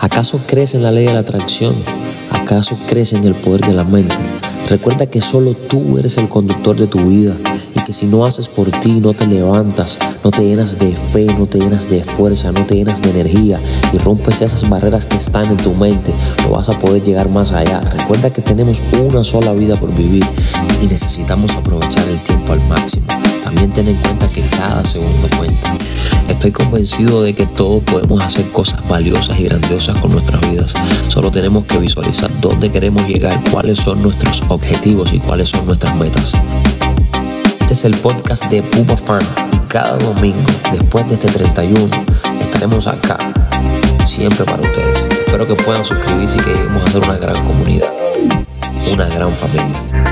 ¿Acaso crees en la ley de la atracción? ¿Acaso crees en el poder de la mente? Recuerda que solo tú eres el conductor de tu vida y que si no haces por ti, no te levantas, no te llenas de fe, no te llenas de fuerza, no te llenas de energía y rompes esas barreras que están en tu mente, no vas a poder llegar más allá. Recuerda que tenemos una sola vida por vivir y necesitamos aprovechar el tiempo al máximo. También ten en cuenta que cada segundo cuenta. Estoy convencido de que todos podemos hacer cosas valiosas y grandiosas con nuestras vidas. Solo tenemos que visualizar dónde queremos llegar, cuáles son nuestros objetivos y cuáles son nuestras metas. Este es el podcast de Pupa Fan y cada domingo, después de este 31, estaremos acá, siempre para ustedes. Espero que puedan suscribirse y que lleguemos a ser una gran comunidad, una gran familia.